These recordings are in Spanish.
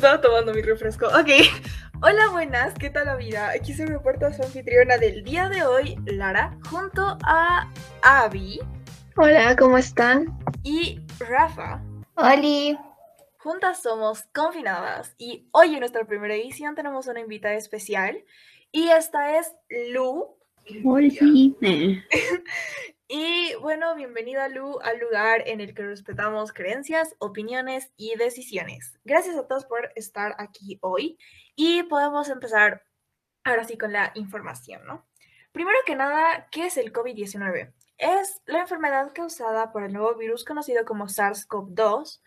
estaba tomando mi refresco. Ok. Hola, buenas, ¿qué tal la vida? Aquí se reporta su anfitriona del día de hoy, Lara, junto a Abby. Hola, ¿cómo están? Y Rafa. Oli. Juntas somos confinadas y hoy en nuestra primera edición tenemos una invitada especial y esta es Lu. Hola. Y bueno, bienvenida Lu al lugar en el que respetamos creencias, opiniones y decisiones. Gracias a todos por estar aquí hoy y podemos empezar ahora sí con la información, ¿no? Primero que nada, ¿qué es el COVID-19? Es la enfermedad causada por el nuevo virus conocido como SARS-CoV-2.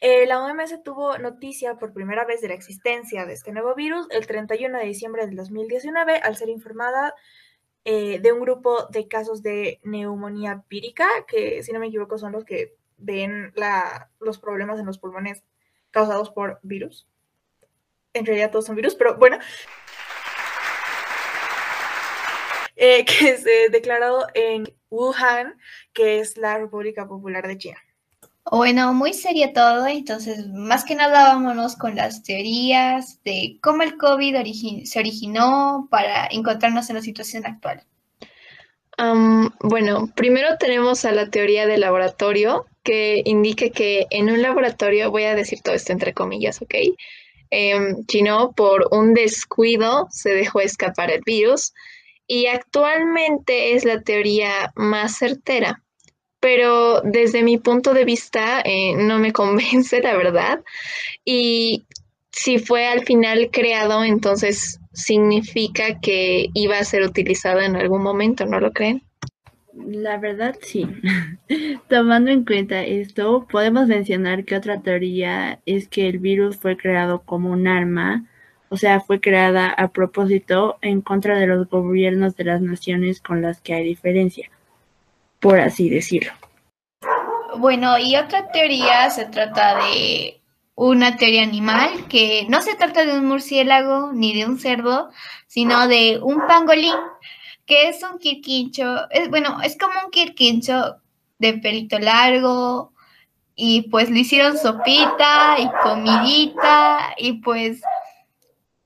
Eh, la OMS tuvo noticia por primera vez de la existencia de este nuevo virus el 31 de diciembre del 2019 al ser informada eh, de un grupo de casos de neumonía pírica, que si no me equivoco son los que ven la, los problemas en los pulmones causados por virus. En realidad todos son virus, pero bueno. Eh, que se declarado en Wuhan, que es la República Popular de China. Bueno, muy serio todo, entonces más que nada vámonos con las teorías de cómo el COVID se originó para encontrarnos en la situación actual. bueno, primero tenemos a la teoría del laboratorio que indica que en un laboratorio, voy a decir todo esto entre comillas, ¿ok? Eh, Chino, por un descuido, se dejó escapar el virus y actualmente es la teoría más certera pero desde mi punto de vista eh, no me convence, la verdad. Y si fue al final creado, entonces significa que iba a ser utilizado en algún momento, ¿no lo creen? La verdad, sí. Tomando en cuenta esto, podemos mencionar que otra teoría es que el virus fue creado como un arma, o sea, fue creada a propósito en contra de los gobiernos de las naciones con las que hay diferencia por así decirlo. Bueno, y otra teoría se trata de una teoría animal que no se trata de un murciélago ni de un cerdo, sino de un pangolín, que es un quirquincho, es, bueno, es como un quirquincho de pelito largo y pues le hicieron sopita y comidita y pues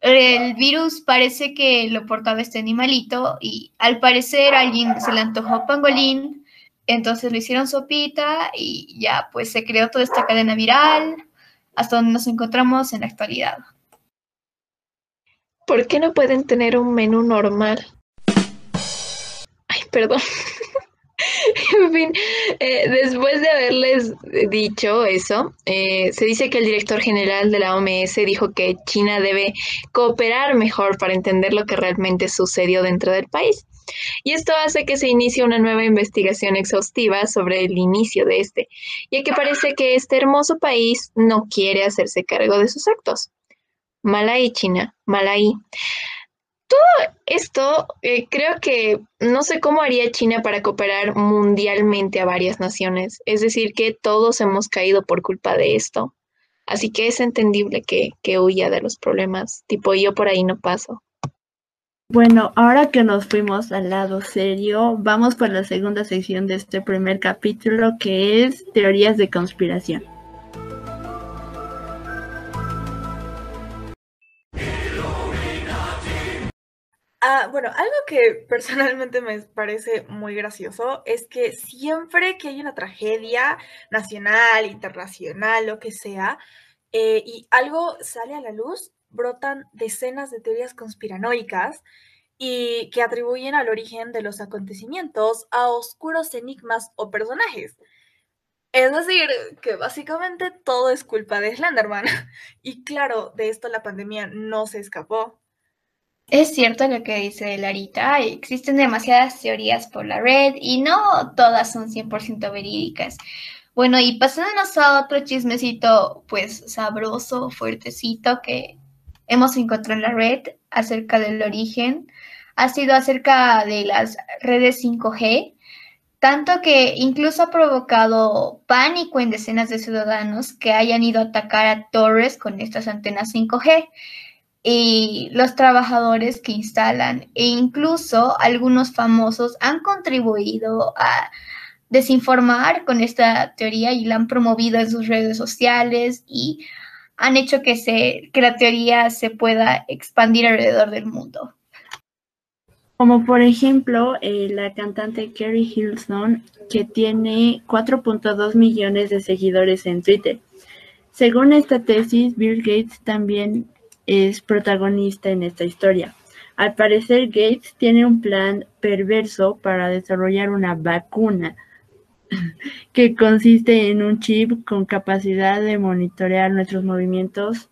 el virus parece que lo portaba este animalito y al parecer alguien se le antojó pangolín entonces lo hicieron sopita y ya pues se creó toda esta cadena viral hasta donde nos encontramos en la actualidad. ¿Por qué no pueden tener un menú normal? Ay, perdón. en fin, eh, después de haberles dicho eso, eh, se dice que el director general de la OMS dijo que China debe cooperar mejor para entender lo que realmente sucedió dentro del país. Y esto hace que se inicie una nueva investigación exhaustiva sobre el inicio de este, ya que parece que este hermoso país no quiere hacerse cargo de sus actos. Malaí, China, Malaí. Todo esto eh, creo que no sé cómo haría China para cooperar mundialmente a varias naciones. Es decir, que todos hemos caído por culpa de esto. Así que es entendible que, que huya de los problemas. Tipo, yo por ahí no paso. Bueno, ahora que nos fuimos al lado serio, vamos por la segunda sección de este primer capítulo que es teorías de conspiración. Ah, bueno, algo que personalmente me parece muy gracioso es que siempre que hay una tragedia nacional, internacional, lo que sea, eh, y algo sale a la luz, brotan decenas de teorías conspiranoicas y que atribuyen al origen de los acontecimientos a oscuros enigmas o personajes. Es decir, que básicamente todo es culpa de Slenderman. Y claro, de esto la pandemia no se escapó. Es cierto lo que dice Larita, existen demasiadas teorías por la red y no todas son 100% verídicas. Bueno, y pasándonos a otro chismecito, pues sabroso, fuertecito, que hemos encontrado en la red acerca del origen ha sido acerca de las redes 5G, tanto que incluso ha provocado pánico en decenas de ciudadanos que hayan ido a atacar a torres con estas antenas 5G y los trabajadores que instalan e incluso algunos famosos han contribuido a desinformar con esta teoría y la han promovido en sus redes sociales y han hecho que, se, que la teoría se pueda expandir alrededor del mundo. Como por ejemplo eh, la cantante Carrie Hilson, que tiene 4.2 millones de seguidores en Twitter. Según esta tesis, Bill Gates también es protagonista en esta historia. Al parecer, Gates tiene un plan perverso para desarrollar una vacuna que consiste en un chip con capacidad de monitorear nuestros movimientos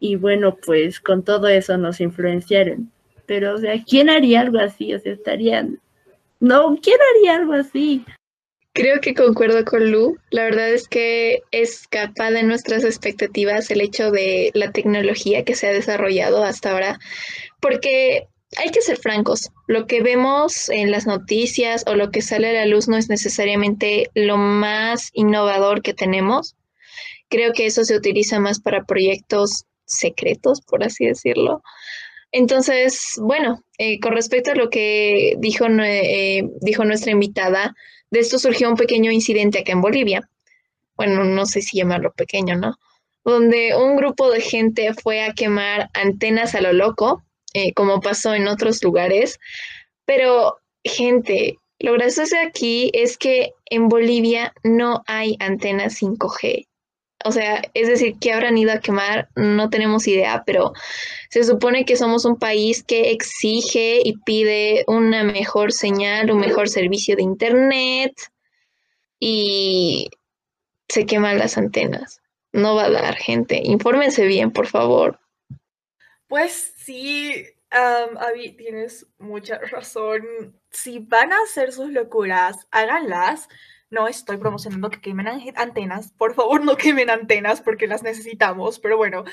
y bueno, pues con todo eso nos influenciaron. Pero, o sea, ¿quién haría algo así? O sea, estarían... No, ¿quién haría algo así? Creo que concuerdo con Lu. La verdad es que escapa de nuestras expectativas el hecho de la tecnología que se ha desarrollado hasta ahora, porque hay que ser francos, lo que vemos en las noticias o lo que sale a la luz no es necesariamente lo más innovador que tenemos. Creo que eso se utiliza más para proyectos secretos, por así decirlo. Entonces, bueno, eh, con respecto a lo que dijo, eh, dijo nuestra invitada, de esto surgió un pequeño incidente acá en Bolivia. Bueno, no sé si llamarlo pequeño, ¿no? Donde un grupo de gente fue a quemar antenas a lo loco eh, como pasó en otros lugares. Pero, gente, lo gracioso aquí es que en Bolivia no hay antenas 5G. O sea, es decir, que habrán ido a quemar, no tenemos idea, pero se supone que somos un país que exige y pide una mejor señal, un mejor servicio de Internet y se queman las antenas. No va a dar, gente. Infórmense bien, por favor. Pues sí, Abby, tienes mucha razón. Si van a hacer sus locuras, háganlas. No estoy promocionando que quemen antenas. Por favor, no quemen antenas porque las necesitamos. Pero bueno,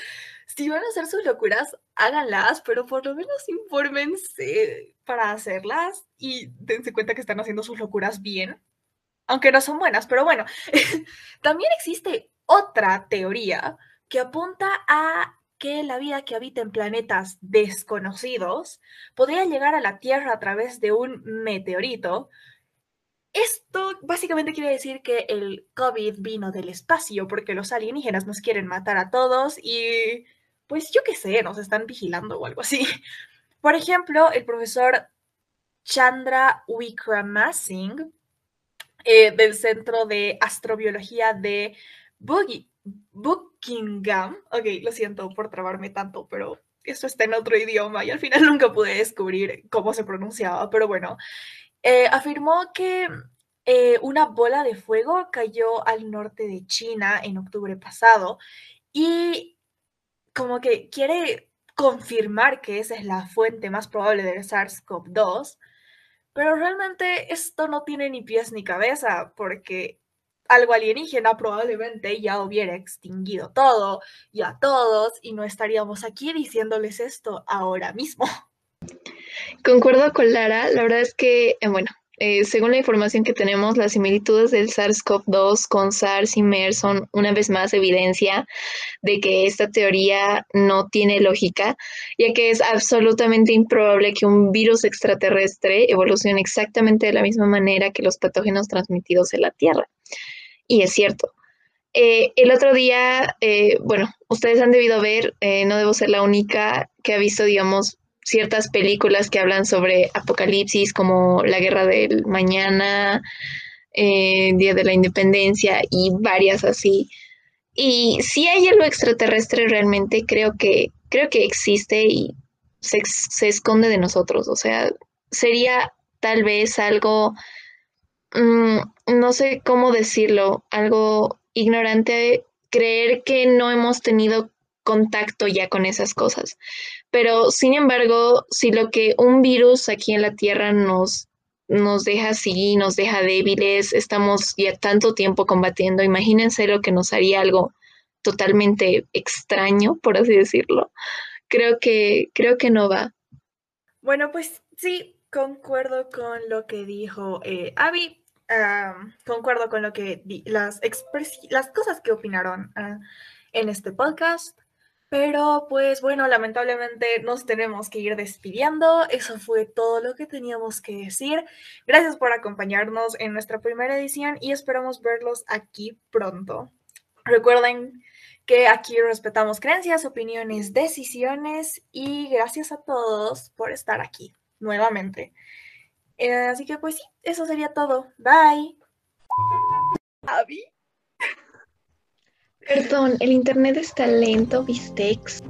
si van a hacer sus locuras, háganlas, pero por lo menos infórmense para hacerlas y dense cuenta que están haciendo sus locuras bien. Aunque no son buenas, pero bueno. También existe otra teoría que apunta a que la vida que habita en planetas desconocidos podría llegar a la Tierra a través de un meteorito. Esto básicamente quiere decir que el COVID vino del espacio porque los alienígenas nos quieren matar a todos y pues yo qué sé, nos están vigilando o algo así. Por ejemplo, el profesor Chandra Wickramasinghe eh, del Centro de Astrobiología de Boogie, Buckingham. Ok, lo siento por trabarme tanto, pero esto está en otro idioma y al final nunca pude descubrir cómo se pronunciaba, pero bueno, eh, afirmó que eh, una bola de fuego cayó al norte de China en octubre pasado y como que quiere confirmar que esa es la fuente más probable del SARS-CoV-2, pero realmente esto no tiene ni pies ni cabeza porque algo alienígena probablemente ya hubiera extinguido todo y a todos y no estaríamos aquí diciéndoles esto ahora mismo. Concuerdo con Lara, la verdad es que, eh, bueno, eh, según la información que tenemos, las similitudes del SARS-CoV-2 con SARS y MERS son una vez más evidencia de que esta teoría no tiene lógica, ya que es absolutamente improbable que un virus extraterrestre evolucione exactamente de la misma manera que los patógenos transmitidos en la Tierra y es cierto. Eh, el otro día, eh, bueno, ustedes han debido ver, eh, no debo ser la única que ha visto, digamos, ciertas películas que hablan sobre apocalipsis como La Guerra del Mañana, Día de la Independencia y varias así. Y si hay algo extraterrestre realmente, creo que, creo que existe y se, se esconde de nosotros. O sea, sería tal vez algo Mm, no sé cómo decirlo, algo ignorante, creer que no hemos tenido contacto ya con esas cosas. Pero, sin embargo, si lo que un virus aquí en la Tierra nos, nos deja así, nos deja débiles, estamos ya tanto tiempo combatiendo, imagínense lo que nos haría algo totalmente extraño, por así decirlo. Creo que, creo que no va. Bueno, pues sí, concuerdo con lo que dijo eh, Abby concuerdo con lo que las, las cosas que opinaron ah, en este podcast. Pero pues bueno, lamentablemente nos tenemos que ir despidiendo. Eso fue todo lo que teníamos que decir. Gracias por acompañarnos en nuestra primera edición y esperamos verlos aquí pronto. Recuerden que aquí respetamos creencias, opiniones, decisiones y gracias a todos por estar aquí nuevamente. Eh, así que pues sí, eso sería todo. Bye. Abby. Perdón, el internet está lento, Vistex.